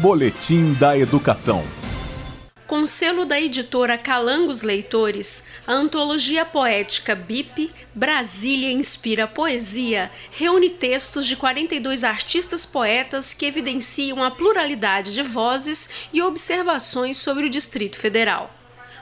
Boletim da Educação. Com selo da editora Calangos Leitores, a antologia poética BIP Brasília Inspira Poesia reúne textos de 42 artistas poetas que evidenciam a pluralidade de vozes e observações sobre o Distrito Federal.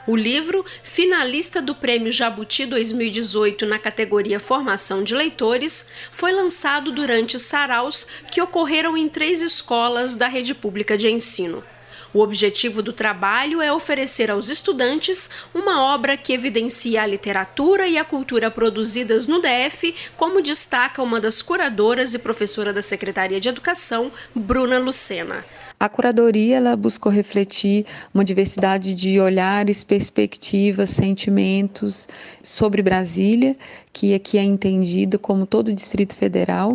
O livro, finalista do Prêmio Jabuti 2018 na categoria Formação de Leitores, foi lançado durante saraus que ocorreram em três escolas da rede pública de ensino. O objetivo do trabalho é oferecer aos estudantes uma obra que evidencia a literatura e a cultura produzidas no DF, como destaca uma das curadoras e professora da Secretaria de Educação, Bruna Lucena. A curadoria ela buscou refletir uma diversidade de olhares, perspectivas, sentimentos sobre Brasília, que aqui é entendida como todo o Distrito Federal,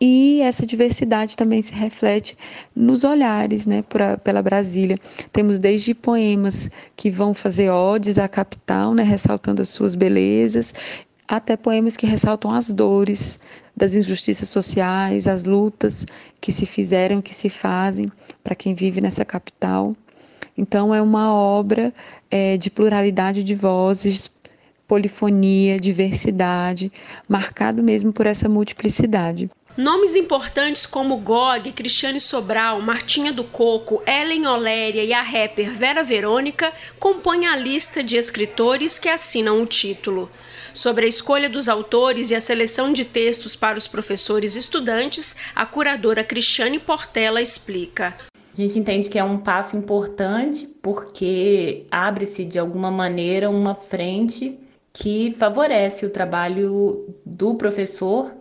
e essa diversidade também se reflete nos olhares né, pra, pela Brasília. Temos desde poemas que vão fazer odes à capital, né, ressaltando as suas belezas, até poemas que ressaltam as dores das injustiças sociais, as lutas que se fizeram, que se fazem para quem vive nessa capital. Então, é uma obra é, de pluralidade de vozes, polifonia, diversidade, marcado mesmo por essa multiplicidade. Nomes importantes como Gog, Cristiane Sobral, Martinha do Coco, Ellen Oléria e a rapper Vera Verônica compõem a lista de escritores que assinam o título. Sobre a escolha dos autores e a seleção de textos para os professores e estudantes, a curadora Cristiane Portela explica. A gente entende que é um passo importante porque abre-se de alguma maneira uma frente que favorece o trabalho do professor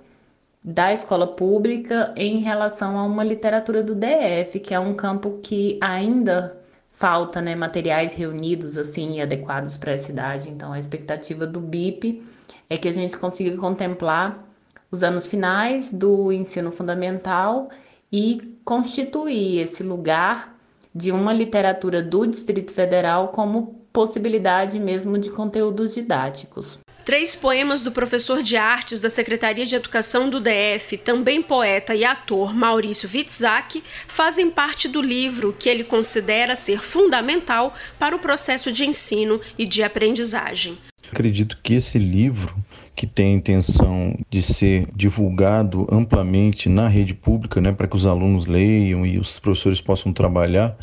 da escola pública em relação a uma literatura do DF, que é um campo que ainda falta né, materiais reunidos assim adequados para a cidade. Então, a expectativa do BIP é que a gente consiga contemplar os anos finais do ensino fundamental e constituir esse lugar de uma literatura do Distrito Federal como possibilidade mesmo de conteúdos didáticos. Três poemas do professor de artes da Secretaria de Educação do DF, também poeta e ator Maurício Witzak, fazem parte do livro que ele considera ser fundamental para o processo de ensino e de aprendizagem. Acredito que esse livro, que tem a intenção de ser divulgado amplamente na rede pública, né, para que os alunos leiam e os professores possam trabalhar,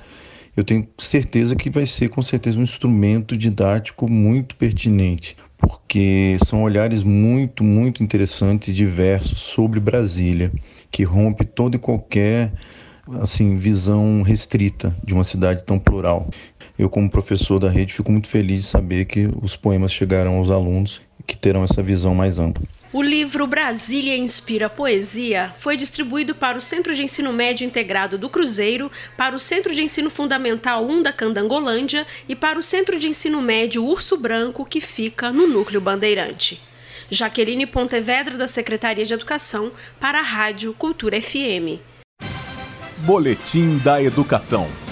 eu tenho certeza que vai ser com certeza um instrumento didático muito pertinente porque são olhares muito, muito interessantes e diversos sobre Brasília, que rompe toda e qualquer assim visão restrita de uma cidade tão plural. Eu, como professor da rede, fico muito feliz de saber que os poemas chegarão aos alunos que terão essa visão mais ampla. O livro Brasília Inspira Poesia foi distribuído para o Centro de Ensino Médio Integrado do Cruzeiro, para o Centro de Ensino Fundamental 1 da Candangolândia e para o Centro de Ensino Médio Urso Branco, que fica no Núcleo Bandeirante. Jaqueline Pontevedra, da Secretaria de Educação, para a Rádio Cultura FM. Boletim da Educação.